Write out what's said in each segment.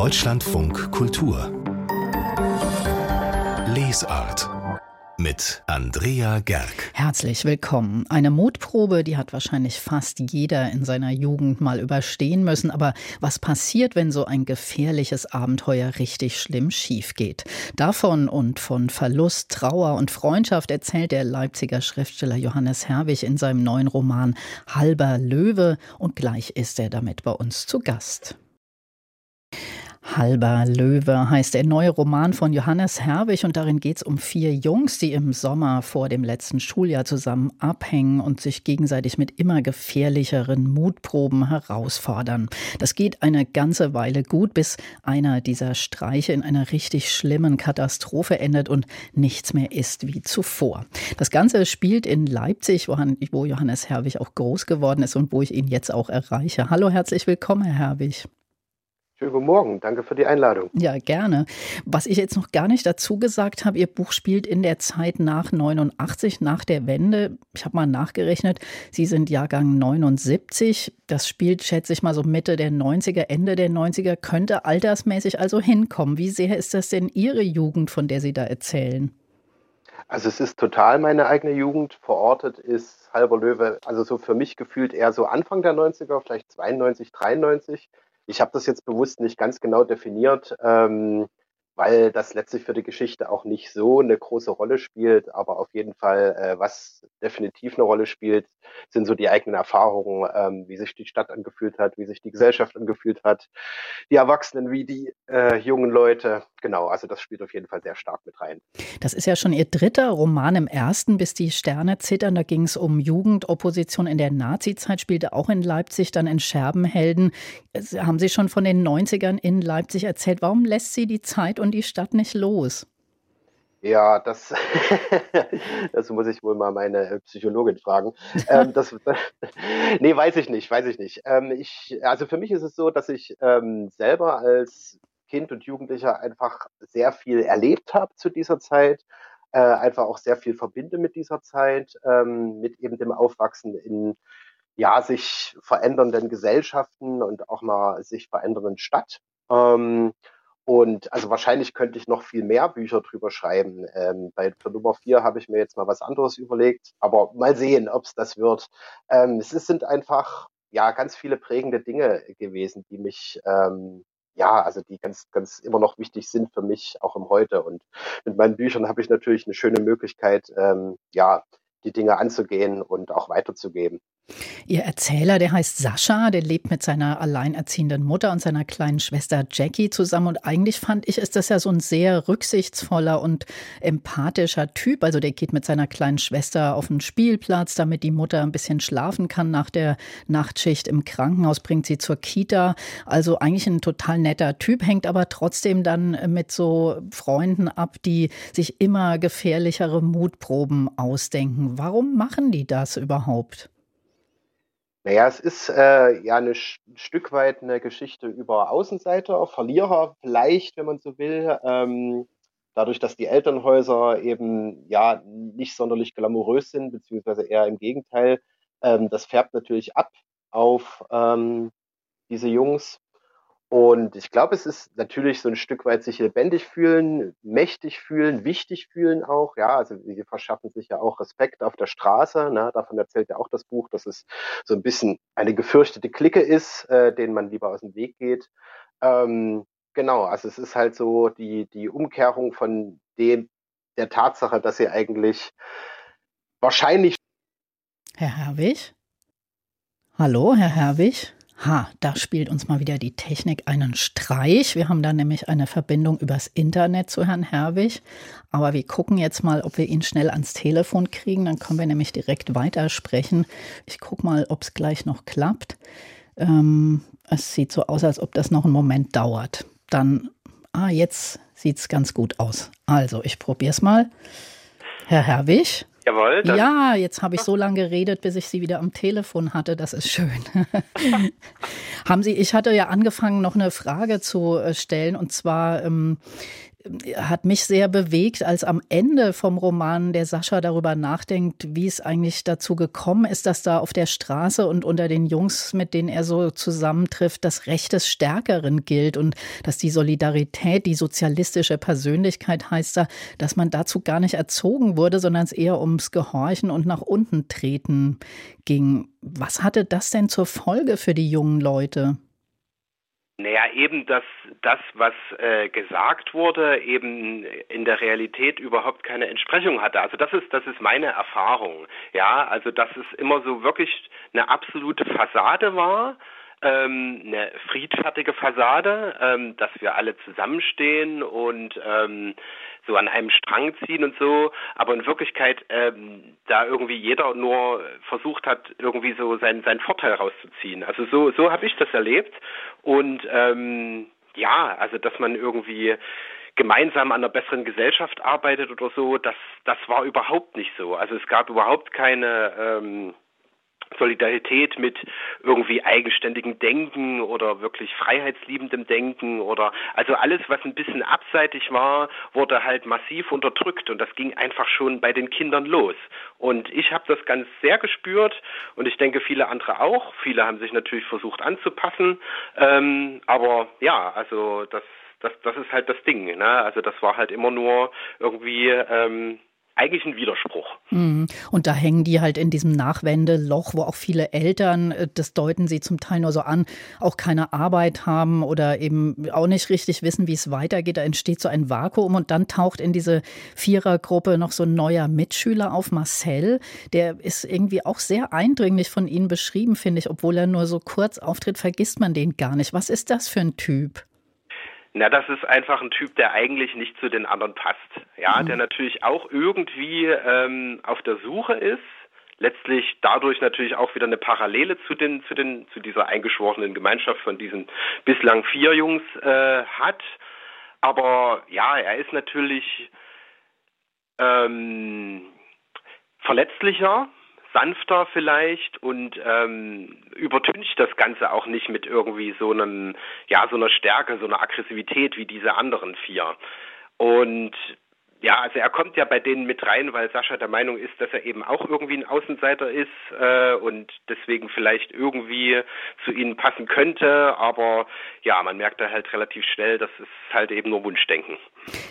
Deutschlandfunk Kultur Lesart mit Andrea Gerg. Herzlich willkommen. Eine Mutprobe, die hat wahrscheinlich fast jeder in seiner Jugend mal überstehen müssen. Aber was passiert, wenn so ein gefährliches Abenteuer richtig schlimm schief geht? Davon und von Verlust, Trauer und Freundschaft erzählt der Leipziger Schriftsteller Johannes Herwig in seinem neuen Roman Halber Löwe. Und gleich ist er damit bei uns zu Gast. Halber Löwe heißt der neue Roman von Johannes Herwig und darin geht es um vier Jungs, die im Sommer vor dem letzten Schuljahr zusammen abhängen und sich gegenseitig mit immer gefährlicheren Mutproben herausfordern. Das geht eine ganze Weile gut, bis einer dieser Streiche in einer richtig schlimmen Katastrophe endet und nichts mehr ist wie zuvor. Das Ganze spielt in Leipzig, wo Johannes Herwig auch groß geworden ist und wo ich ihn jetzt auch erreiche. Hallo, herzlich willkommen, Herr Herwig. Schönen guten Morgen, danke für die Einladung. Ja, gerne. Was ich jetzt noch gar nicht dazu gesagt habe, Ihr Buch spielt in der Zeit nach 89, nach der Wende. Ich habe mal nachgerechnet, Sie sind Jahrgang 79. Das spielt, schätze ich mal, so Mitte der 90er, Ende der 90er, könnte altersmäßig also hinkommen. Wie sehr ist das denn Ihre Jugend, von der Sie da erzählen? Also es ist total meine eigene Jugend. Verortet ist Halber Löwe, also so für mich gefühlt eher so Anfang der 90er, vielleicht 92, 93. Ich habe das jetzt bewusst nicht ganz genau definiert, ähm, weil das letztlich für die Geschichte auch nicht so eine große Rolle spielt. Aber auf jeden Fall, äh, was definitiv eine Rolle spielt, sind so die eigenen Erfahrungen, ähm, wie sich die Stadt angefühlt hat, wie sich die Gesellschaft angefühlt hat, die Erwachsenen wie die äh, jungen Leute. Genau, also das spielt auf jeden Fall sehr stark mit rein. Das ist ja schon Ihr dritter Roman im ersten, bis die Sterne zittern. Da ging es um Jugendopposition in der Nazizeit, spielte auch in Leipzig, dann in Scherbenhelden. Haben Sie schon von den 90ern in Leipzig erzählt? Warum lässt Sie die Zeit und die Stadt nicht los? Ja, das, das muss ich wohl mal meine Psychologin fragen. ähm, das, nee, weiß ich nicht, weiß ich nicht. Ähm, ich, also für mich ist es so, dass ich ähm, selber als Kind und Jugendlicher einfach sehr viel erlebt habe zu dieser Zeit, äh, einfach auch sehr viel verbinde mit dieser Zeit, ähm, mit eben dem Aufwachsen in ja sich verändernden Gesellschaften und auch einer sich verändernden Stadt. Und also wahrscheinlich könnte ich noch viel mehr Bücher drüber schreiben. Ähm, bei für Nummer vier habe ich mir jetzt mal was anderes überlegt, aber mal sehen, ob es das wird. Ähm, es sind einfach ja ganz viele prägende Dinge gewesen, die mich ähm, ja, also die ganz, ganz immer noch wichtig sind für mich, auch im Heute. Und mit meinen Büchern habe ich natürlich eine schöne Möglichkeit, ähm, ja, die Dinge anzugehen und auch weiterzugeben. Ihr Erzähler, der heißt Sascha, der lebt mit seiner alleinerziehenden Mutter und seiner kleinen Schwester Jackie zusammen. Und eigentlich fand ich, ist das ja so ein sehr rücksichtsvoller und empathischer Typ. Also der geht mit seiner kleinen Schwester auf den Spielplatz, damit die Mutter ein bisschen schlafen kann nach der Nachtschicht im Krankenhaus, bringt sie zur Kita. Also eigentlich ein total netter Typ, hängt aber trotzdem dann mit so Freunden ab, die sich immer gefährlichere Mutproben ausdenken. Warum machen die das überhaupt? Naja, es ist äh, ja ein Stück weit eine Geschichte über Außenseiter, Verlierer vielleicht, wenn man so will. Ähm, dadurch, dass die Elternhäuser eben ja nicht sonderlich glamourös sind, beziehungsweise eher im Gegenteil, ähm, das färbt natürlich ab auf ähm, diese Jungs. Und ich glaube, es ist natürlich so ein Stück weit sich lebendig fühlen, mächtig fühlen, wichtig fühlen auch. Ja, also sie verschaffen sich ja auch Respekt auf der Straße. Ne? Davon erzählt ja auch das Buch, dass es so ein bisschen eine gefürchtete Clique ist, äh, denen man lieber aus dem Weg geht. Ähm, genau, also es ist halt so die, die Umkehrung von dem, der Tatsache, dass sie eigentlich wahrscheinlich. Herr Herwig? Hallo, Herr Herwig? Ha, da spielt uns mal wieder die Technik einen Streich. Wir haben da nämlich eine Verbindung übers Internet zu Herrn Herwig. Aber wir gucken jetzt mal, ob wir ihn schnell ans Telefon kriegen. Dann können wir nämlich direkt weitersprechen. Ich gucke mal, ob es gleich noch klappt. Ähm, es sieht so aus, als ob das noch einen Moment dauert. Dann, ah, jetzt sieht es ganz gut aus. Also, ich probiere es mal. Herr Herwig? Jawohl. Ja, jetzt habe ich so lange geredet, bis ich Sie wieder am Telefon hatte. Das ist schön. Haben Sie, ich hatte ja angefangen, noch eine Frage zu äh, stellen. Und zwar, ähm, hat mich sehr bewegt, als am Ende vom Roman der Sascha darüber nachdenkt, wie es eigentlich dazu gekommen ist, dass da auf der Straße und unter den Jungs, mit denen er so zusammentrifft, das Recht des Stärkeren gilt und dass die Solidarität, die sozialistische Persönlichkeit heißt da, dass man dazu gar nicht erzogen wurde, sondern es eher ums Gehorchen und nach unten treten ging. Was hatte das denn zur Folge für die jungen Leute? Naja, eben, dass das, was äh, gesagt wurde, eben in der Realität überhaupt keine Entsprechung hatte. Also das ist, das ist meine Erfahrung. Ja, also dass es immer so wirklich eine absolute Fassade war, ähm, eine friedfertige Fassade, ähm, dass wir alle zusammenstehen und ähm, so an einem Strang ziehen und so, aber in Wirklichkeit ähm, da irgendwie jeder nur versucht hat, irgendwie so seinen, seinen Vorteil rauszuziehen. Also so, so habe ich das erlebt und ähm, ja, also dass man irgendwie gemeinsam an einer besseren Gesellschaft arbeitet oder so, das, das war überhaupt nicht so. Also es gab überhaupt keine ähm, Solidarität mit irgendwie eigenständigem Denken oder wirklich freiheitsliebendem Denken oder also alles, was ein bisschen abseitig war, wurde halt massiv unterdrückt und das ging einfach schon bei den Kindern los. Und ich habe das ganz sehr gespürt und ich denke viele andere auch. Viele haben sich natürlich versucht anzupassen, ähm, aber ja, also das das, das ist halt das Ding. Ne? Also das war halt immer nur irgendwie ähm, eigentlich ein Widerspruch. Mhm. Und da hängen die halt in diesem Nachwendeloch, wo auch viele Eltern, äh, das deuten sie zum Teil nur so an, auch keine Arbeit haben oder eben auch nicht richtig wissen, wie es weitergeht. Da entsteht so ein Vakuum und dann taucht in diese Vierergruppe noch so ein neuer Mitschüler auf, Marcel. Der ist irgendwie auch sehr eindringlich von Ihnen beschrieben, finde ich. Obwohl er nur so kurz auftritt, vergisst man den gar nicht. Was ist das für ein Typ? Na, das ist einfach ein Typ, der eigentlich nicht zu den anderen passt. Ja, mhm. der natürlich auch irgendwie ähm, auf der Suche ist, letztlich dadurch natürlich auch wieder eine Parallele zu den zu den zu dieser eingeschworenen Gemeinschaft von diesen bislang vier Jungs äh, hat. Aber ja, er ist natürlich ähm, verletzlicher, sanfter vielleicht und ähm, übertüncht das Ganze auch nicht mit irgendwie so einem, ja, so einer Stärke, so einer Aggressivität wie diese anderen vier. Und ja, also er kommt ja bei denen mit rein, weil Sascha der Meinung ist, dass er eben auch irgendwie ein Außenseiter ist äh, und deswegen vielleicht irgendwie zu ihnen passen könnte. Aber ja, man merkt da halt relativ schnell, das ist halt eben nur Wunschdenken.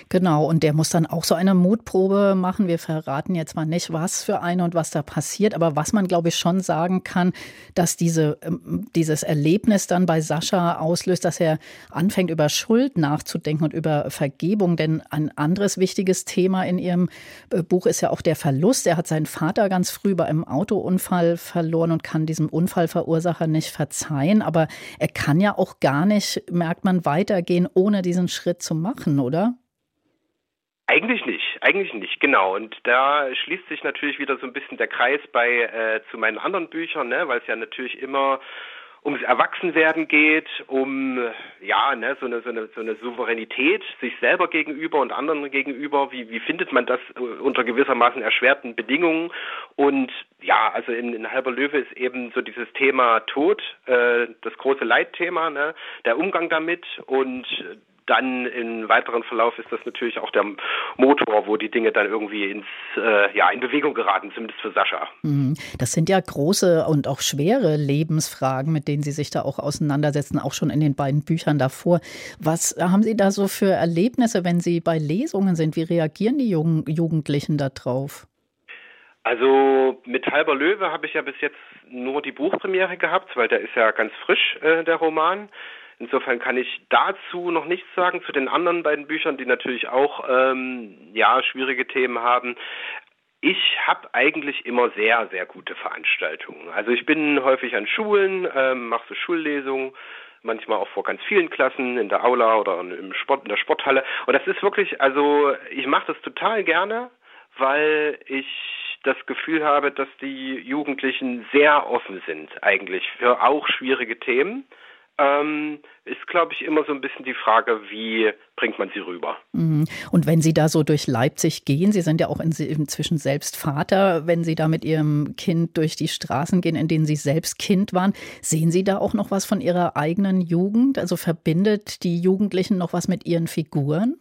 Genau, und der muss dann auch so eine Mutprobe machen. Wir verraten jetzt mal nicht, was für eine und was da passiert, aber was man, glaube ich, schon sagen kann, dass diese, ähm, dieses Erlebnis dann bei Sascha auslöst, dass er anfängt, über Schuld nachzudenken und über Vergebung. Denn ein anderes wichtiges Thema in Ihrem äh, Buch ist ja auch der Verlust. Er hat seinen Vater ganz früh bei einem Autounfall verloren und kann diesem Unfallverursacher nicht verzeihen. Aber er kann ja auch gar nicht, merkt man, weitergehen, ohne diesen Schritt zu machen, oder? Eigentlich nicht, eigentlich nicht, genau. Und da schließt sich natürlich wieder so ein bisschen der Kreis bei äh, zu meinen anderen Büchern, ne, weil es ja natürlich immer ums Erwachsenwerden geht, um ja, ne, so eine so eine so eine Souveränität sich selber gegenüber und anderen gegenüber. Wie wie findet man das äh, unter gewissermaßen erschwerten Bedingungen? Und ja, also in, in Halber Löwe ist eben so dieses Thema Tod, äh, das große Leitthema, ne, der Umgang damit und dann im weiteren Verlauf ist das natürlich auch der Motor, wo die Dinge dann irgendwie ins, äh, ja, in Bewegung geraten, zumindest für Sascha. Mhm. Das sind ja große und auch schwere Lebensfragen, mit denen Sie sich da auch auseinandersetzen, auch schon in den beiden Büchern davor. Was haben Sie da so für Erlebnisse, wenn Sie bei Lesungen sind? Wie reagieren die jungen Jugendlichen darauf? Also mit Halber Löwe habe ich ja bis jetzt nur die Buchpremiere gehabt, weil der ist ja ganz frisch, äh, der Roman. Insofern kann ich dazu noch nichts sagen, zu den anderen beiden Büchern, die natürlich auch ähm, ja schwierige Themen haben. Ich habe eigentlich immer sehr, sehr gute Veranstaltungen. Also ich bin häufig an Schulen, ähm, mache so Schullesungen, manchmal auch vor ganz vielen Klassen in der Aula oder im Sport, in der Sporthalle. Und das ist wirklich, also ich mache das total gerne, weil ich das Gefühl habe, dass die Jugendlichen sehr offen sind eigentlich für auch schwierige Themen ähm, ist, glaube ich, immer so ein bisschen die Frage, wie bringt man sie rüber. Mhm. Und wenn Sie da so durch Leipzig gehen, Sie sind ja auch inzwischen selbst Vater, wenn Sie da mit Ihrem Kind durch die Straßen gehen, in denen Sie selbst Kind waren, sehen Sie da auch noch was von Ihrer eigenen Jugend? Also verbindet die Jugendlichen noch was mit ihren Figuren?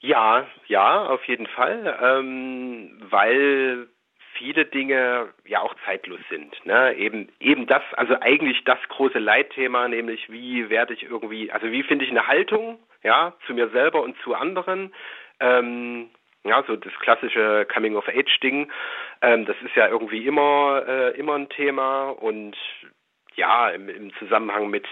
Ja, ja, auf jeden Fall, ähm, weil viele Dinge ja auch zeitlos sind. Ne? Eben, eben das, also eigentlich das große Leitthema, nämlich wie werde ich irgendwie, also wie finde ich eine Haltung, ja, zu mir selber und zu anderen. Ähm, ja, so das klassische Coming-of-Age-Ding, ähm, das ist ja irgendwie immer, äh, immer ein Thema und ja, im, im Zusammenhang mit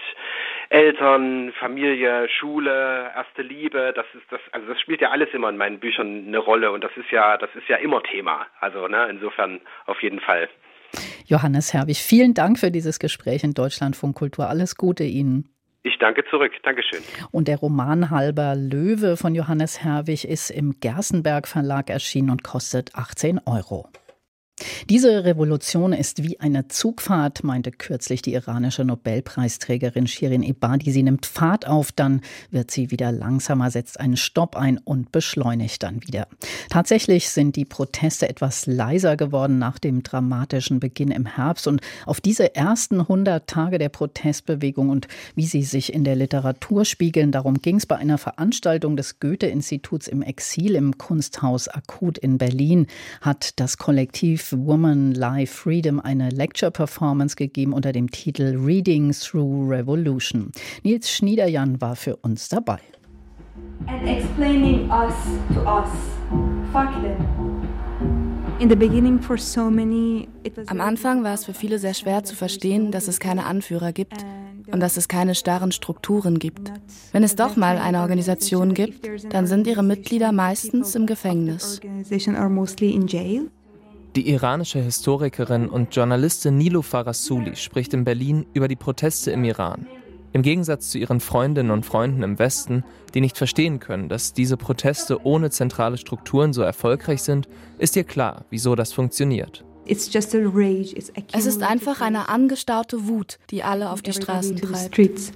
Eltern, Familie, Schule, erste Liebe, das ist das, also das spielt ja alles immer in meinen Büchern eine Rolle und das ist ja, das ist ja immer Thema. Also ne, insofern auf jeden Fall. Johannes Herwig, vielen Dank für dieses Gespräch in Deutschlandfunk Kultur. Alles Gute Ihnen. Ich danke zurück. Dankeschön. Und der Roman Halber Löwe von Johannes Herwig ist im Gerstenberg Verlag erschienen und kostet 18 Euro. Diese Revolution ist wie eine Zugfahrt, meinte kürzlich die iranische Nobelpreisträgerin Shirin Ebadi. Sie nimmt Fahrt auf, dann wird sie wieder langsamer, setzt einen Stopp ein und beschleunigt dann wieder. Tatsächlich sind die Proteste etwas leiser geworden nach dem dramatischen Beginn im Herbst. Und auf diese ersten 100 Tage der Protestbewegung und wie sie sich in der Literatur spiegeln, darum ging es bei einer Veranstaltung des Goethe-Instituts im Exil im Kunsthaus Akut in Berlin, hat das Kollektiv Woman Live Freedom eine Lecture-Performance gegeben unter dem Titel Reading Through Revolution. Nils Schniederjan war für uns dabei. And explaining us to us. Fuck them. Am Anfang war es für viele sehr schwer zu verstehen, dass es keine Anführer gibt und dass es keine starren Strukturen gibt. Wenn es doch mal eine Organisation gibt, dann sind ihre Mitglieder meistens im Gefängnis. Die iranische Historikerin und Journalistin Nilo Farasuli spricht in Berlin über die Proteste im Iran. Im Gegensatz zu ihren Freundinnen und Freunden im Westen, die nicht verstehen können, dass diese Proteste ohne zentrale Strukturen so erfolgreich sind, ist ihr klar, wieso das funktioniert. Es ist einfach eine angestaute Wut, die alle auf die Straßen treibt.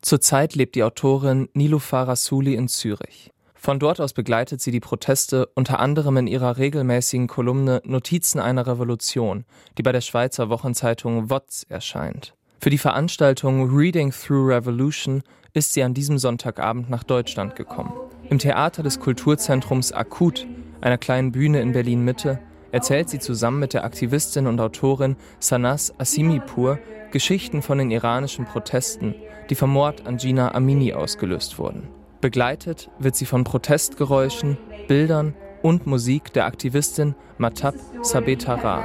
Zurzeit lebt die Autorin Nilo Farasuli in Zürich. Von dort aus begleitet sie die Proteste unter anderem in ihrer regelmäßigen Kolumne Notizen einer Revolution, die bei der Schweizer Wochenzeitung WOTS erscheint. Für die Veranstaltung Reading Through Revolution ist sie an diesem Sonntagabend nach Deutschland gekommen. Im Theater des Kulturzentrums Akut, einer kleinen Bühne in Berlin Mitte, erzählt sie zusammen mit der Aktivistin und Autorin Sanas Asimipur Geschichten von den iranischen Protesten, die vom Mord an Gina Amini ausgelöst wurden. Begleitet wird sie von Protestgeräuschen, Bildern und Musik der Aktivistin Matab Sabetara.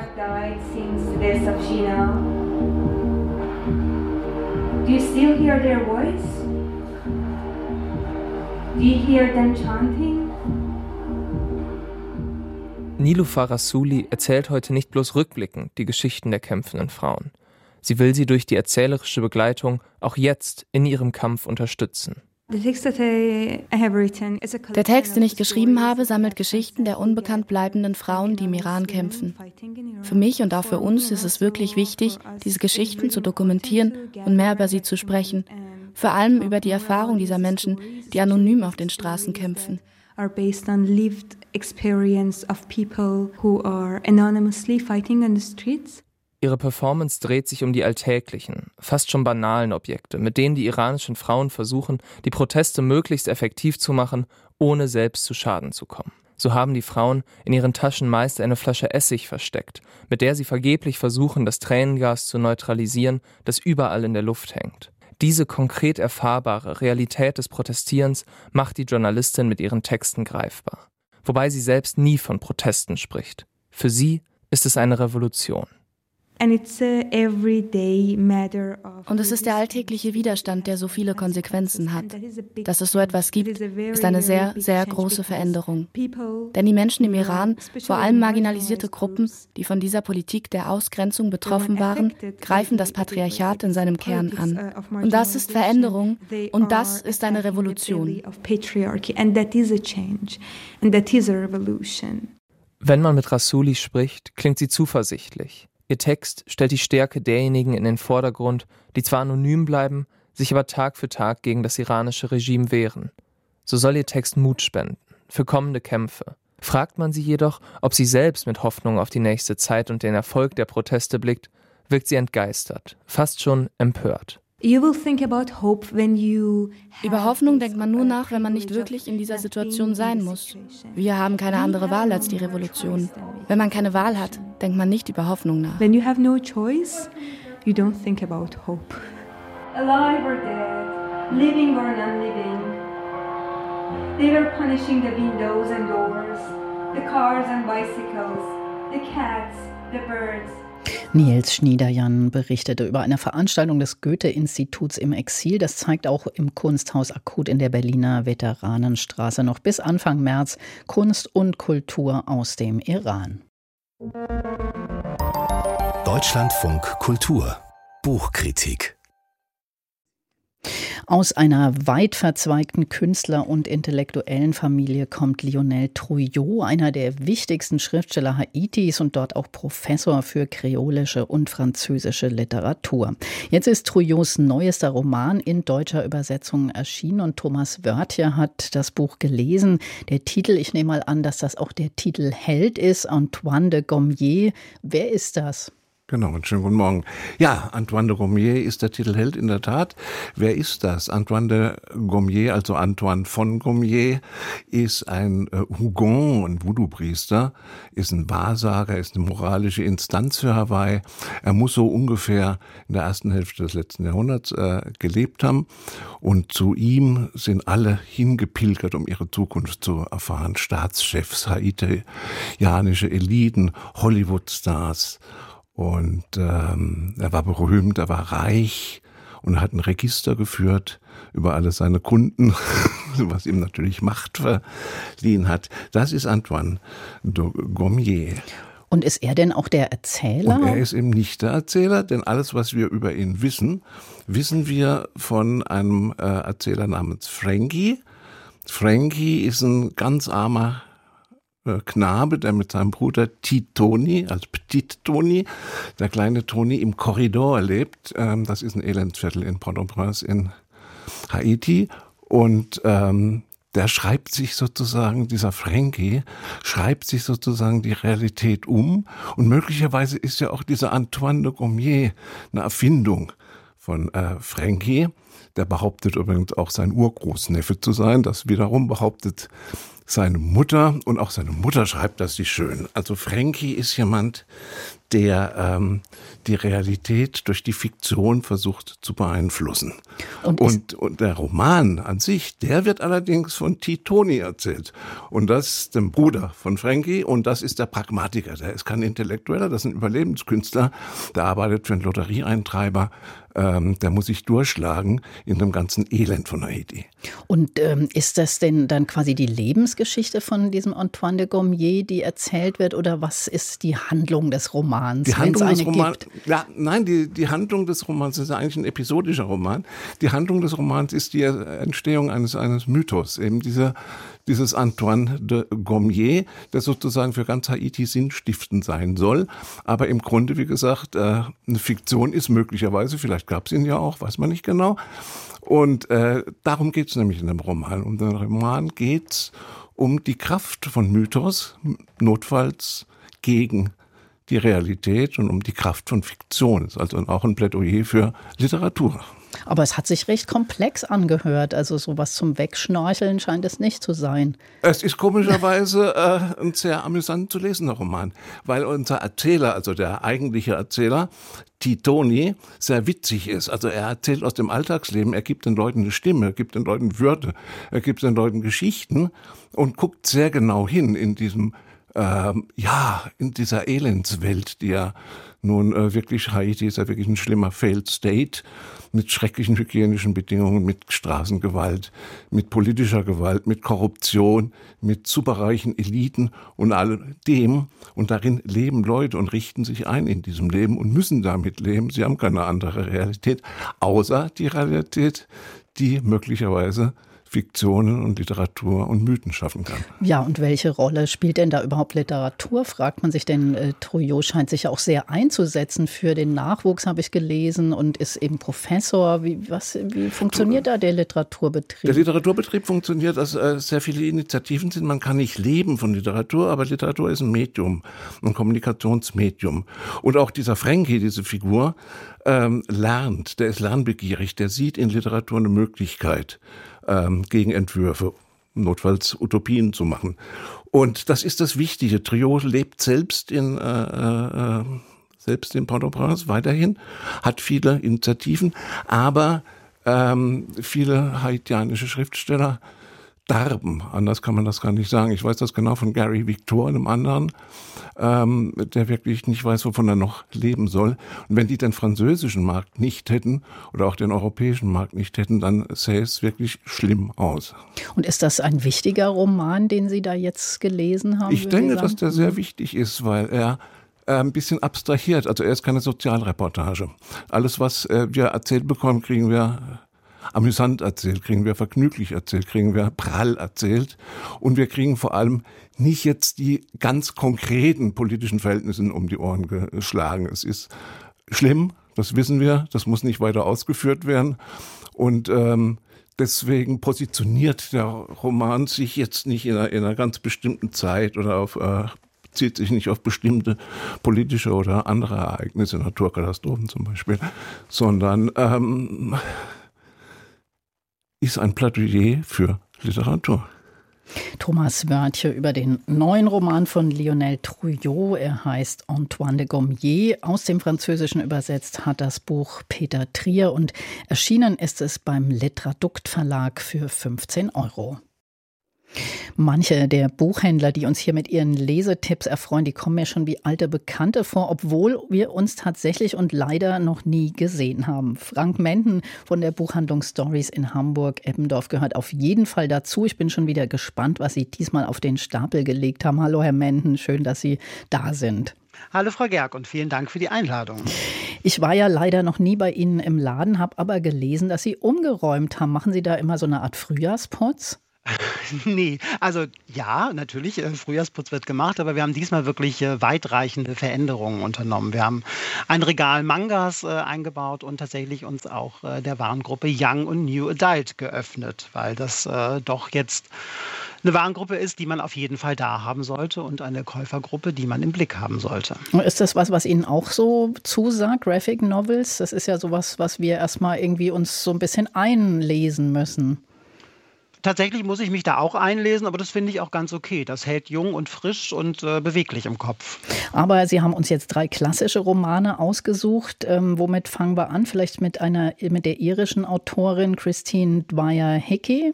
Do you still hear their voice? Do you hear them chanting? Nilufa Rasuli erzählt heute nicht bloß rückblickend die Geschichten der kämpfenden Frauen. Sie will sie durch die erzählerische Begleitung auch jetzt in ihrem Kampf unterstützen. Der Text, den ich geschrieben habe, sammelt Geschichten der unbekannt bleibenden Frauen, die im Iran kämpfen. Für mich und auch für uns ist es wirklich wichtig, diese Geschichten zu dokumentieren und mehr über sie zu sprechen. Vor allem über die Erfahrung dieser Menschen, die anonym auf den Straßen kämpfen. Are based on lived experience of people who are anonymously fighting on the streets. Ihre Performance dreht sich um die alltäglichen, fast schon banalen Objekte, mit denen die iranischen Frauen versuchen, die Proteste möglichst effektiv zu machen, ohne selbst zu Schaden zu kommen. So haben die Frauen in ihren Taschen meist eine Flasche Essig versteckt, mit der sie vergeblich versuchen, das Tränengas zu neutralisieren, das überall in der Luft hängt. Diese konkret erfahrbare Realität des Protestierens macht die Journalistin mit ihren Texten greifbar. Wobei sie selbst nie von Protesten spricht. Für sie ist es eine Revolution. Und es ist der alltägliche Widerstand, der so viele Konsequenzen hat. Dass es so etwas gibt, ist eine sehr, sehr große Veränderung. Denn die Menschen im Iran, vor allem marginalisierte Gruppen, die von dieser Politik der Ausgrenzung betroffen waren, greifen das Patriarchat in seinem Kern an. Uh, und das ist Veränderung und das ist eine Revolution. Wenn man mit Rasuli spricht, klingt sie zuversichtlich. Ihr Text stellt die Stärke derjenigen in den Vordergrund, die zwar anonym bleiben, sich aber Tag für Tag gegen das iranische Regime wehren. So soll ihr Text Mut spenden für kommende Kämpfe. Fragt man sie jedoch, ob sie selbst mit Hoffnung auf die nächste Zeit und den Erfolg der Proteste blickt, wirkt sie entgeistert, fast schon empört. Über Hoffnung denkt man nur nach, wenn man nicht wirklich in dieser Situation sein muss. Wir haben keine andere Wahl als die Revolution. Wenn man keine Wahl hat, denkt man nicht über Hoffnung nach. When you have no choice, you don't think about hope. Alive or dead, living or non-living. They were punishing the windows and doors, the cars and bicycles, the cats, the birds. Nils Schniederjan berichtete über eine Veranstaltung des Goethe-Instituts im Exil. Das zeigt auch im Kunsthaus Akut in der Berliner Veteranenstraße noch bis Anfang März Kunst und Kultur aus dem Iran. Deutschlandfunk Kultur Buchkritik aus einer weit verzweigten Künstler- und intellektuellen Familie kommt Lionel Trouillot, einer der wichtigsten Schriftsteller Haitis und dort auch Professor für kreolische und französische Literatur. Jetzt ist Trouillots neuester Roman in deutscher Übersetzung erschienen und Thomas Wörtje hat das Buch gelesen. Der Titel, ich nehme mal an, dass das auch der Titel Held ist, Antoine de Gommier. Wer ist das? Genau, und schönen guten Morgen. Ja, Antoine de Gommier ist der Titelheld in der Tat. Wer ist das? Antoine de Gommier, also Antoine von Gommier, ist ein äh, Hugon, ein Voodoo-Priester, ist ein Wahrsager, ist eine moralische Instanz für Hawaii. Er muss so ungefähr in der ersten Hälfte des letzten Jahrhunderts äh, gelebt haben. Und zu ihm sind alle hingepilgert, um ihre Zukunft zu erfahren. Staatschefs, haitianische Eliten, Hollywood-Stars. Und ähm, er war berühmt, er war reich und hat ein Register geführt über alle seine Kunden, was ihm natürlich Macht verliehen hat. Das ist Antoine de Gommier. Und ist er denn auch der Erzähler? Und er ist eben nicht der Erzähler, denn alles, was wir über ihn wissen, wissen wir von einem äh, Erzähler namens Frankie. Frankie ist ein ganz armer Knabe, der mit seinem Bruder Titoni, also Petit Toni, der kleine Toni im Korridor lebt. Ähm, das ist ein Elendsviertel in Port-au-Prince in Haiti. Und ähm, der schreibt sich sozusagen, dieser Frankie, schreibt sich sozusagen die Realität um. Und möglicherweise ist ja auch dieser Antoine de Gommier eine Erfindung von äh, Frankie. Der behauptet übrigens auch sein Urgroßneffe zu sein. Das wiederum behauptet seine Mutter und auch seine Mutter schreibt das sich schön. Also Frankie ist jemand, der ähm, die Realität durch die Fiktion versucht zu beeinflussen. Und, und, und, der Roman an sich, der wird allerdings von Titoni erzählt. Und das ist dem Bruder von Frankie und das ist der Pragmatiker. Der ist kein Intellektueller, das ist ein Überlebenskünstler. Der arbeitet für einen Lotterieeintreiber ähm, der muss sich durchschlagen in dem ganzen Elend von Haiti. Und ähm, ist das denn dann quasi die Lebensgeschichte von diesem Antoine de Gommier, die erzählt wird, oder was ist die Handlung des Romans? Die Handlung des Romans, ja, nein, die, die Handlung des Romans ist eigentlich ein episodischer Roman. Die Handlung des Romans ist die Entstehung eines, eines Mythos, eben dieser dieses Antoine de Gommier, der sozusagen für ganz Haiti sinnstiftend sein soll. Aber im Grunde, wie gesagt, äh, eine Fiktion ist möglicherweise, vielleicht gab es ihn ja auch, weiß man nicht genau. Und äh, darum geht es nämlich in dem Roman. Um den Roman geht es um die Kraft von Mythos, notfalls gegen die Realität und um die Kraft von Fiktion. Das ist also auch ein Plädoyer für Literatur. Aber es hat sich recht komplex angehört. Also sowas zum Wegschnorcheln scheint es nicht zu sein. Es ist komischerweise äh, ein sehr amüsant zu lesender Roman, weil unser Erzähler, also der eigentliche Erzähler, Titoni, sehr witzig ist. Also er erzählt aus dem Alltagsleben, er gibt den Leuten eine Stimme, er gibt den Leuten Würde, er gibt den Leuten Geschichten und guckt sehr genau hin in diesem ähm, ja, in dieser Elendswelt, die ja nun äh, wirklich Haiti ist ja wirklich ein schlimmer Failed State mit schrecklichen hygienischen Bedingungen, mit Straßengewalt, mit politischer Gewalt, mit Korruption, mit superreichen Eliten und all dem. Und darin leben Leute und richten sich ein in diesem Leben und müssen damit leben. Sie haben keine andere Realität, außer die Realität, die möglicherweise Fiktionen und Literatur und Mythen schaffen kann. Ja, und welche Rolle spielt denn da überhaupt Literatur? Fragt man sich, denn äh, Trouillot scheint sich ja auch sehr einzusetzen für den Nachwuchs, habe ich gelesen, und ist eben Professor. Wie, was, wie funktioniert da der Literaturbetrieb? Der Literaturbetrieb funktioniert, dass äh, sehr viele Initiativen sind. Man kann nicht leben von Literatur, aber Literatur ist ein Medium, ein Kommunikationsmedium. Und auch dieser Frankie, diese Figur, ähm, lernt, der ist lernbegierig, der sieht in Literatur eine Möglichkeit, ähm, Gegenentwürfe, notfalls Utopien zu machen. Und das ist das Wichtige. Trio lebt selbst in, äh, äh, selbst in Port-au-Prince weiterhin, hat viele Initiativen, aber ähm, viele haitianische Schriftsteller darben. Anders kann man das gar nicht sagen. Ich weiß das genau von Gary Victor, einem anderen, ähm, der wirklich nicht weiß, wovon er noch leben soll. Und wenn die den französischen Markt nicht hätten oder auch den europäischen Markt nicht hätten, dann sähe es wirklich schlimm aus. Und ist das ein wichtiger Roman, den Sie da jetzt gelesen haben? Ich denke, dass der sehr wichtig ist, weil er äh, ein bisschen abstrahiert. Also er ist keine Sozialreportage. Alles, was äh, wir erzählt bekommen, kriegen wir amüsant erzählt, kriegen wir vergnüglich erzählt, kriegen wir prall erzählt und wir kriegen vor allem nicht jetzt die ganz konkreten politischen Verhältnisse um die Ohren geschlagen. Es ist schlimm, das wissen wir, das muss nicht weiter ausgeführt werden und ähm, deswegen positioniert der Roman sich jetzt nicht in einer, in einer ganz bestimmten Zeit oder auf äh, bezieht sich nicht auf bestimmte politische oder andere Ereignisse, Naturkatastrophen zum Beispiel, sondern ähm, ist ein Plädoyer für Literatur. Thomas Wörtje über den neuen Roman von Lionel Trouillot. Er heißt Antoine de Gommier. Aus dem Französischen übersetzt hat das Buch Peter Trier und erschienen ist es beim Letradukt Verlag für 15 Euro. Manche der Buchhändler, die uns hier mit ihren Lesetipps erfreuen, die kommen mir schon wie alte Bekannte vor, obwohl wir uns tatsächlich und leider noch nie gesehen haben. Frank Menden von der Buchhandlung Stories in Hamburg-Eppendorf gehört auf jeden Fall dazu. Ich bin schon wieder gespannt, was Sie diesmal auf den Stapel gelegt haben. Hallo, Herr Menden, schön, dass Sie da sind. Hallo Frau Gerg und vielen Dank für die Einladung. Ich war ja leider noch nie bei Ihnen im Laden, habe aber gelesen, dass Sie umgeräumt haben. Machen Sie da immer so eine Art Frühjahrsputz? nee, also ja, natürlich, äh, Frühjahrsputz wird gemacht, aber wir haben diesmal wirklich äh, weitreichende Veränderungen unternommen. Wir haben ein Regal Mangas äh, eingebaut und tatsächlich uns auch der Warengruppe Young und New Adult geöffnet, weil das doch jetzt eine Warengruppe ist, die man auf jeden Fall da haben sollte und eine Käufergruppe, die man im Blick haben sollte. Ist das was, was Ihnen auch so zusagt, Graphic Novels? Das ist ja sowas, was wir erstmal irgendwie uns so ein bisschen einlesen müssen. Tatsächlich muss ich mich da auch einlesen, aber das finde ich auch ganz okay. Das hält jung und frisch und äh, beweglich im Kopf. Aber Sie haben uns jetzt drei klassische Romane ausgesucht. Ähm, womit fangen wir an? Vielleicht mit einer mit der irischen Autorin Christine Dwyer Hickey.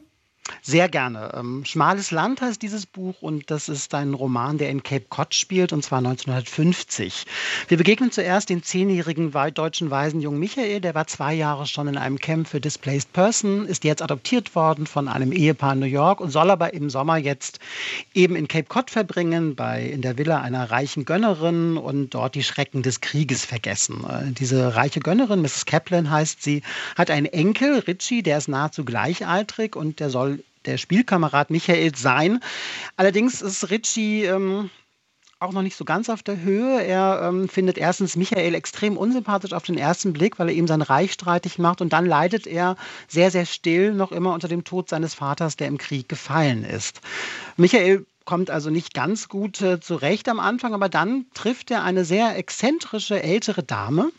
Sehr gerne. Ähm, Schmales Land heißt dieses Buch und das ist ein Roman, der in Cape Cod spielt und zwar 1950. Wir begegnen zuerst den zehnjährigen deutschen Waisenjungen Michael, der war zwei Jahre schon in einem Camp für Displaced Person, ist jetzt adoptiert worden von einem Ehepaar in New York und soll aber im Sommer jetzt eben in Cape Cod verbringen, bei, in der Villa einer reichen Gönnerin und dort die Schrecken des Krieges vergessen. Äh, diese reiche Gönnerin, Mrs. Kaplan heißt sie, hat einen Enkel, Richie, der ist nahezu gleichaltrig und der soll der Spielkamerad Michael sein. Allerdings ist Ritchie ähm, auch noch nicht so ganz auf der Höhe. Er ähm, findet erstens Michael extrem unsympathisch auf den ersten Blick, weil er ihm sein Reich streitig macht. Und dann leidet er sehr, sehr still noch immer unter dem Tod seines Vaters, der im Krieg gefallen ist. Michael kommt also nicht ganz gut äh, zurecht am Anfang, aber dann trifft er eine sehr exzentrische ältere Dame,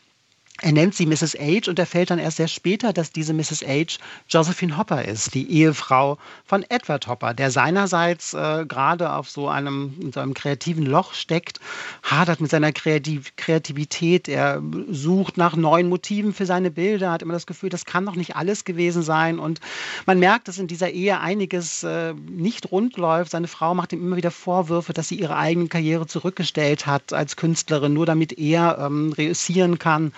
er nennt sie Mrs. H und erfällt dann erst sehr später, dass diese Mrs. H Josephine Hopper ist, die Ehefrau von Edward Hopper, der seinerseits äh, gerade auf so einem, in so einem kreativen Loch steckt, hadert mit seiner Kreativ Kreativität, er sucht nach neuen Motiven für seine Bilder, hat immer das Gefühl, das kann doch nicht alles gewesen sein und man merkt, dass in dieser Ehe einiges äh, nicht rund läuft. Seine Frau macht ihm immer wieder Vorwürfe, dass sie ihre eigene Karriere zurückgestellt hat als Künstlerin, nur damit er ähm, reüssieren kann.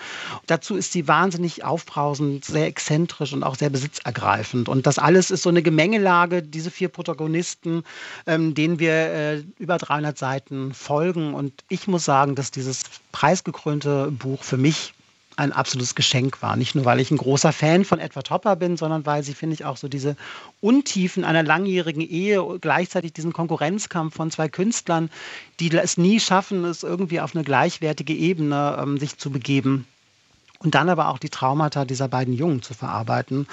Dazu ist sie wahnsinnig aufbrausend, sehr exzentrisch und auch sehr besitzergreifend. Und das alles ist so eine Gemengelage, diese vier Protagonisten, ähm, denen wir äh, über 300 Seiten folgen. Und ich muss sagen, dass dieses preisgekrönte Buch für mich ein absolutes Geschenk war. Nicht nur, weil ich ein großer Fan von Edward Hopper bin, sondern weil sie, finde ich, auch so diese Untiefen einer langjährigen Ehe, gleichzeitig diesen Konkurrenzkampf von zwei Künstlern, die es nie schaffen, es irgendwie auf eine gleichwertige Ebene ähm, sich zu begeben und dann aber auch die Traumata dieser beiden Jungen zu verarbeiten.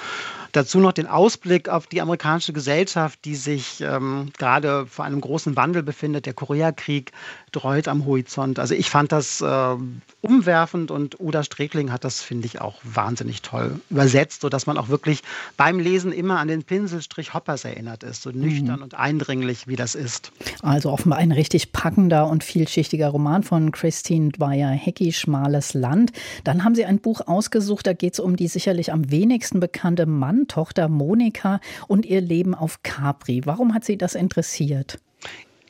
Dazu noch den Ausblick auf die amerikanische Gesellschaft, die sich ähm, gerade vor einem großen Wandel befindet. Der Koreakrieg zerstreut am Horizont. Also ich fand das äh, umwerfend und Uda Stregling hat das, finde ich, auch wahnsinnig toll übersetzt, sodass man auch wirklich beim Lesen immer an den Pinselstrich Hoppers erinnert ist, so nüchtern mhm. und eindringlich, wie das ist. Also offenbar ein richtig packender und vielschichtiger Roman von Christine Dwyer-Hecki, Schmales Land. Dann haben Sie ein Buch ausgesucht, da geht es um die sicherlich am wenigsten bekannte Mann-Tochter Monika und ihr Leben auf Capri. Warum hat Sie das interessiert?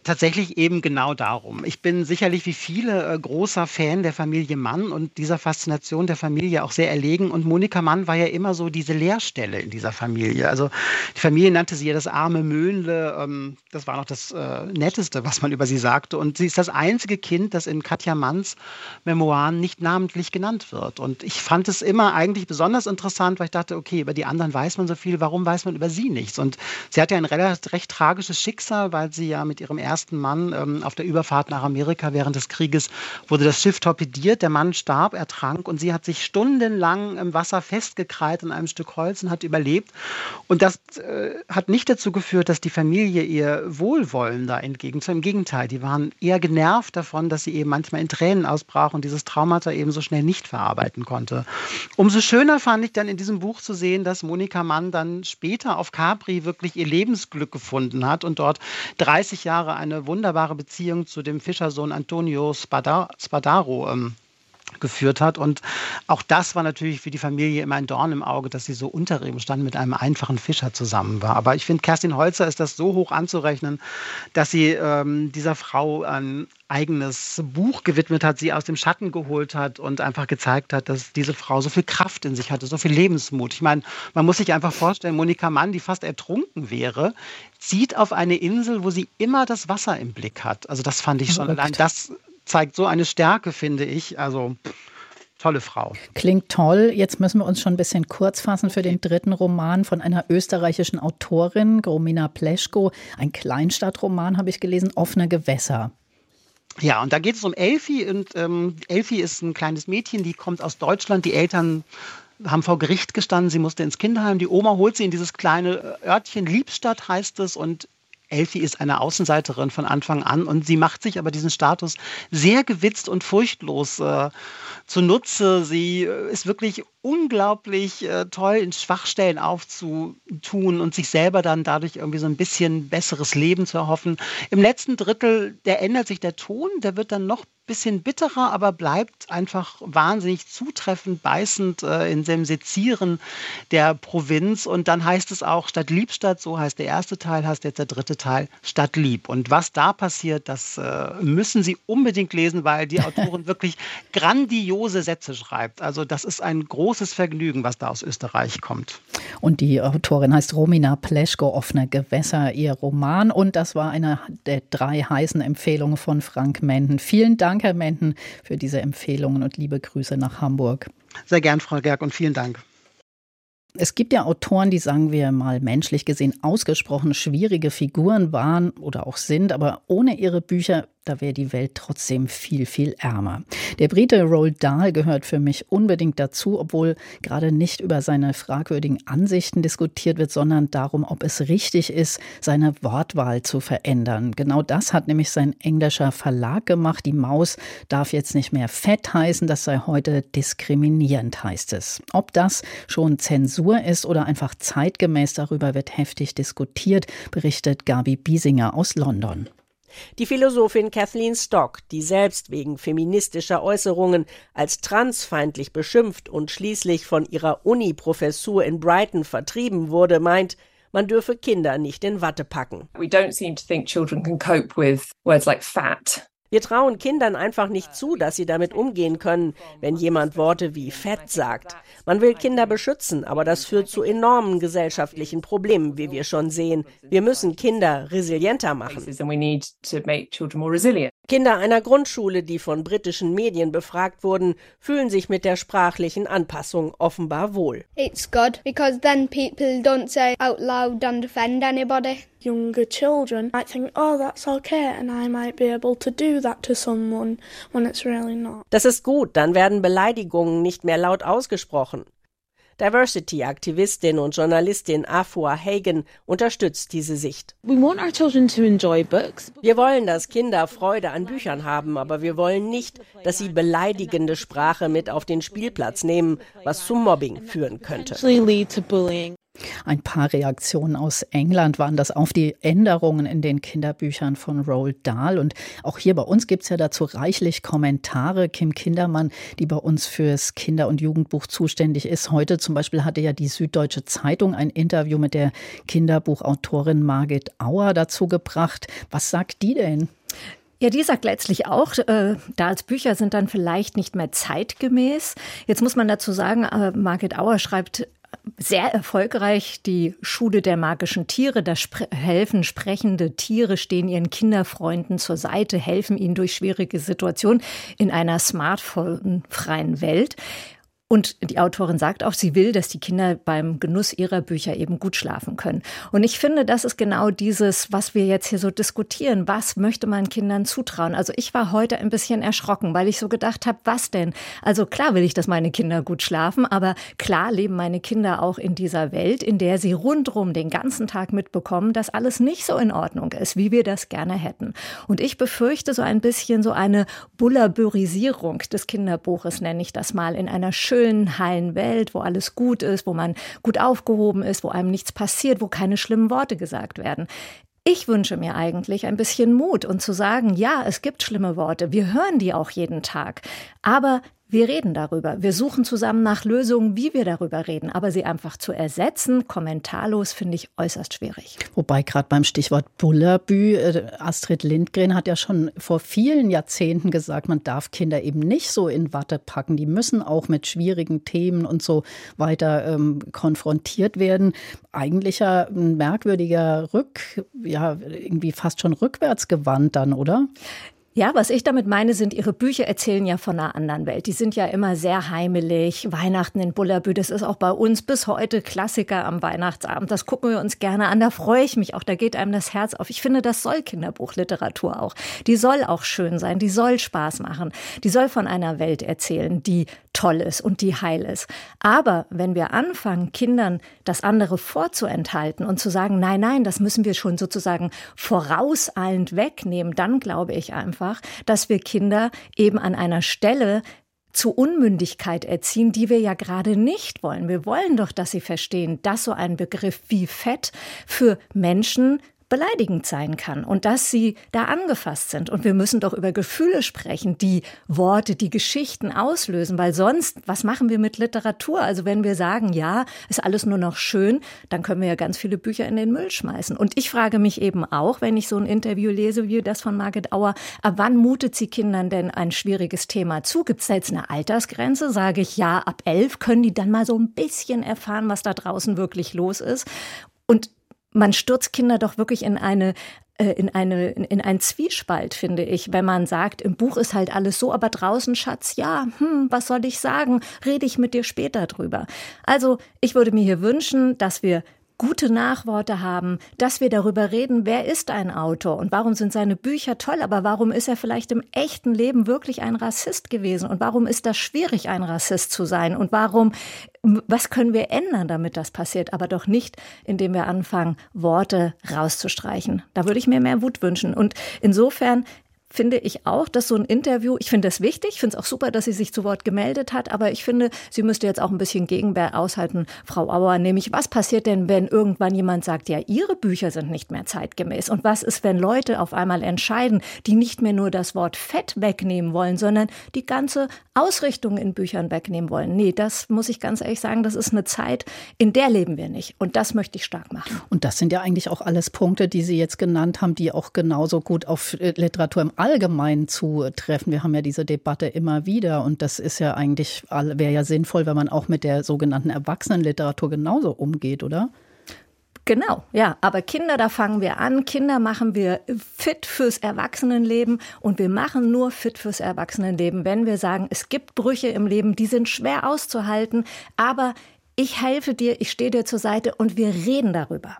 Tatsächlich eben genau darum. Ich bin sicherlich wie viele äh, großer Fan der Familie Mann und dieser Faszination der Familie auch sehr erlegen. Und Monika Mann war ja immer so diese Leerstelle in dieser Familie. Also die Familie nannte sie ja das arme Möhnle. Ähm, das war noch das äh, Netteste, was man über sie sagte. Und sie ist das einzige Kind, das in Katja Manns Memoiren nicht namentlich genannt wird. Und ich fand es immer eigentlich besonders interessant, weil ich dachte, okay, über die anderen weiß man so viel, warum weiß man über sie nichts? Und sie hatte ja ein recht, recht tragisches Schicksal, weil sie ja mit ihrem ersten ersten Mann ähm, auf der Überfahrt nach Amerika während des Krieges wurde das Schiff torpediert. Der Mann starb, ertrank und sie hat sich stundenlang im Wasser festgekrallt an einem Stück Holz und hat überlebt. Und das äh, hat nicht dazu geführt, dass die Familie ihr wohlwollender entgegnet. Im Gegenteil, die waren eher genervt davon, dass sie eben manchmal in Tränen ausbrach und dieses Traumata eben so schnell nicht verarbeiten konnte. Umso schöner fand ich dann in diesem Buch zu sehen, dass Monika Mann dann später auf Capri wirklich ihr Lebensglück gefunden hat und dort 30 Jahre eine wunderbare Beziehung zu dem Fischersohn Antonio Spadaro ähm, geführt hat. Und auch das war natürlich für die Familie immer ein Dorn im Auge, dass sie so unter ihrem Stand mit einem einfachen Fischer zusammen war. Aber ich finde, Kerstin Holzer ist das so hoch anzurechnen, dass sie ähm, dieser Frau ein eigenes Buch gewidmet hat, sie aus dem Schatten geholt hat und einfach gezeigt hat, dass diese Frau so viel Kraft in sich hatte, so viel Lebensmut. Ich meine, man muss sich einfach vorstellen, Monika Mann, die fast ertrunken wäre, zieht auf eine Insel, wo sie immer das Wasser im Blick hat. Also das fand ich schon allein das zeigt so eine Stärke, finde ich. Also tolle Frau. Klingt toll. Jetzt müssen wir uns schon ein bisschen kurz fassen für den dritten Roman von einer österreichischen Autorin, Gromina Pleschko. Ein Kleinstadtroman habe ich gelesen, Offene Gewässer. Ja, und da geht es um Elfi. Und ähm, Elfi ist ein kleines Mädchen, die kommt aus Deutschland. Die Eltern haben vor Gericht gestanden, sie musste ins Kinderheim. Die Oma holt sie in dieses kleine Örtchen, Liebstadt heißt es, und Elfie ist eine Außenseiterin von Anfang an und sie macht sich aber diesen Status sehr gewitzt und furchtlos äh, zunutze. Sie äh, ist wirklich unglaublich äh, toll, in Schwachstellen aufzutun und sich selber dann dadurch irgendwie so ein bisschen besseres Leben zu erhoffen. Im letzten Drittel, der ändert sich der Ton, der wird dann noch bisschen bitterer, aber bleibt einfach wahnsinnig zutreffend, beißend äh, in dem Sezieren der Provinz. Und dann heißt es auch Stadt Liebstadt, so heißt der erste Teil, heißt jetzt der dritte Teil Stadt Lieb. Und was da passiert, das äh, müssen Sie unbedingt lesen, weil die Autorin wirklich grandiose Sätze schreibt. Also das ist ein großes Vergnügen, was da aus Österreich kommt. Und die Autorin heißt Romina Pleschko, Offene Gewässer, ihr Roman. Und das war eine der drei heißen Empfehlungen von Frank Menden. Vielen Dank Dank, Herr Menden, für diese Empfehlungen und liebe Grüße nach Hamburg. Sehr gern, Frau Gerg, und vielen Dank. Es gibt ja Autoren, die, sagen wir mal, menschlich gesehen ausgesprochen schwierige Figuren waren oder auch sind, aber ohne ihre Bücher da wäre die Welt trotzdem viel, viel ärmer. Der Brite Roald Dahl gehört für mich unbedingt dazu, obwohl gerade nicht über seine fragwürdigen Ansichten diskutiert wird, sondern darum, ob es richtig ist, seine Wortwahl zu verändern. Genau das hat nämlich sein englischer Verlag gemacht. Die Maus darf jetzt nicht mehr fett heißen, das sei heute diskriminierend, heißt es. Ob das schon Zensur ist oder einfach zeitgemäß, darüber wird heftig diskutiert, berichtet Gabi Biesinger aus London. Die Philosophin Kathleen Stock, die selbst wegen feministischer Äußerungen als transfeindlich beschimpft und schließlich von ihrer Uni-Professur in Brighton vertrieben wurde, meint, man dürfe Kinder nicht in Watte packen. We don't seem to think children can cope with words like fat wir trauen Kindern einfach nicht zu, dass sie damit umgehen können, wenn jemand Worte wie fett sagt. Man will Kinder beschützen, aber das führt zu enormen gesellschaftlichen Problemen, wie wir schon sehen. Wir müssen Kinder resilienter machen. Kinder einer Grundschule, die von britischen Medien befragt wurden, fühlen sich mit der sprachlichen Anpassung offenbar wohl. It's good because then people don't say out loud and defend anybody younger children might think, oh, that's okay, and I might be able to do that to someone when it's really not. Das ist gut, dann werden Beleidigungen nicht mehr laut ausgesprochen. Diversity-Aktivistin und Journalistin Afua Hagen unterstützt diese Sicht. Wir wollen, dass Kinder Freude an Büchern haben, aber wir wollen nicht, dass sie beleidigende Sprache mit auf den Spielplatz nehmen, was zum Mobbing führen könnte. Ein paar Reaktionen aus England waren das auf die Änderungen in den Kinderbüchern von Roald Dahl. Und auch hier bei uns gibt es ja dazu reichlich Kommentare. Kim Kindermann, die bei uns fürs Kinder- und Jugendbuch zuständig ist. Heute zum Beispiel hatte ja die Süddeutsche Zeitung ein Interview mit der Kinderbuchautorin Margit Auer dazu gebracht. Was sagt die denn? Ja, die sagt letztlich auch, äh, da als Bücher sind dann vielleicht nicht mehr zeitgemäß. Jetzt muss man dazu sagen, äh, Margit Auer schreibt sehr erfolgreich die Schule der magischen Tiere. Da spre helfen sprechende Tiere, stehen ihren Kinderfreunden zur Seite, helfen ihnen durch schwierige Situationen in einer smartphone-freien Welt. Und die Autorin sagt auch, sie will, dass die Kinder beim Genuss ihrer Bücher eben gut schlafen können. Und ich finde, das ist genau dieses, was wir jetzt hier so diskutieren. Was möchte man Kindern zutrauen? Also ich war heute ein bisschen erschrocken, weil ich so gedacht habe, was denn? Also klar will ich, dass meine Kinder gut schlafen, aber klar leben meine Kinder auch in dieser Welt, in der sie rundrum den ganzen Tag mitbekommen, dass alles nicht so in Ordnung ist, wie wir das gerne hätten. Und ich befürchte so ein bisschen so eine Bullabürisierung des Kinderbuches, nenne ich das mal, in einer schönen schönen, heilen Welt, wo alles gut ist, wo man gut aufgehoben ist, wo einem nichts passiert, wo keine schlimmen Worte gesagt werden. Ich wünsche mir eigentlich ein bisschen Mut und zu sagen, ja, es gibt schlimme Worte, wir hören die auch jeden Tag, aber wir reden darüber. Wir suchen zusammen nach Lösungen, wie wir darüber reden. Aber sie einfach zu ersetzen, kommentarlos, finde ich äußerst schwierig. Wobei gerade beim Stichwort Bullabü, äh, Astrid Lindgren hat ja schon vor vielen Jahrzehnten gesagt, man darf Kinder eben nicht so in Watte packen. Die müssen auch mit schwierigen Themen und so weiter ähm, konfrontiert werden. Eigentlich ja ein merkwürdiger Rück, ja, irgendwie fast schon rückwärts gewandt dann, oder? Ja, was ich damit meine, sind, ihre Bücher erzählen ja von einer anderen Welt. Die sind ja immer sehr heimelig. Weihnachten in Bullabü, das ist auch bei uns bis heute Klassiker am Weihnachtsabend. Das gucken wir uns gerne an. Da freue ich mich auch. Da geht einem das Herz auf. Ich finde, das soll Kinderbuchliteratur auch. Die soll auch schön sein. Die soll Spaß machen. Die soll von einer Welt erzählen, die toll ist und die heil ist. Aber wenn wir anfangen, Kindern das andere vorzuenthalten und zu sagen, nein, nein, das müssen wir schon sozusagen vorauseilend wegnehmen, dann glaube ich einfach, dass wir Kinder eben an einer Stelle zu Unmündigkeit erziehen, die wir ja gerade nicht wollen. Wir wollen doch, dass sie verstehen, dass so ein Begriff wie Fett für Menschen beleidigend sein kann und dass sie da angefasst sind. Und wir müssen doch über Gefühle sprechen, die Worte, die Geschichten auslösen, weil sonst, was machen wir mit Literatur? Also wenn wir sagen, ja, ist alles nur noch schön, dann können wir ja ganz viele Bücher in den Müll schmeißen. Und ich frage mich eben auch, wenn ich so ein Interview lese wie das von Margit Auer, ab wann mutet sie Kindern denn ein schwieriges Thema zu? Gibt es da jetzt eine Altersgrenze? Sage ich, ja, ab elf können die dann mal so ein bisschen erfahren, was da draußen wirklich los ist. Und man stürzt Kinder doch wirklich in eine äh, in eine in einen Zwiespalt finde ich, wenn man sagt, im Buch ist halt alles so, aber draußen Schatz, ja, hm, was soll ich sagen? Rede ich mit dir später drüber. Also, ich würde mir hier wünschen, dass wir gute Nachworte haben, dass wir darüber reden, wer ist ein Autor und warum sind seine Bücher toll, aber warum ist er vielleicht im echten Leben wirklich ein Rassist gewesen und warum ist das schwierig, ein Rassist zu sein und warum, was können wir ändern, damit das passiert, aber doch nicht, indem wir anfangen, Worte rauszustreichen. Da würde ich mir mehr Wut wünschen und insofern finde ich auch, dass so ein Interview, ich finde das wichtig, ich finde es auch super, dass sie sich zu Wort gemeldet hat, aber ich finde, sie müsste jetzt auch ein bisschen Gegenwehr aushalten, Frau Auer, nämlich was passiert denn, wenn irgendwann jemand sagt, ja, ihre Bücher sind nicht mehr zeitgemäß und was ist, wenn Leute auf einmal entscheiden, die nicht mehr nur das Wort Fett wegnehmen wollen, sondern die ganze Ausrichtung in Büchern wegnehmen wollen. Nee, das muss ich ganz ehrlich sagen, das ist eine Zeit, in der leben wir nicht und das möchte ich stark machen. Und das sind ja eigentlich auch alles Punkte, die Sie jetzt genannt haben, die auch genauso gut auf äh, Literatur im allgemein zutreffen. Wir haben ja diese Debatte immer wieder und das ist ja eigentlich, wäre ja sinnvoll, wenn man auch mit der sogenannten Erwachsenenliteratur genauso umgeht, oder? Genau, ja. Aber Kinder, da fangen wir an. Kinder machen wir fit fürs Erwachsenenleben und wir machen nur fit fürs Erwachsenenleben, wenn wir sagen, es gibt Brüche im Leben, die sind schwer auszuhalten, aber ich helfe dir, ich stehe dir zur Seite und wir reden darüber.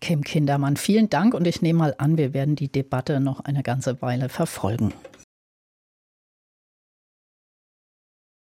Kim Kindermann, vielen Dank und ich nehme mal an, wir werden die Debatte noch eine ganze Weile verfolgen.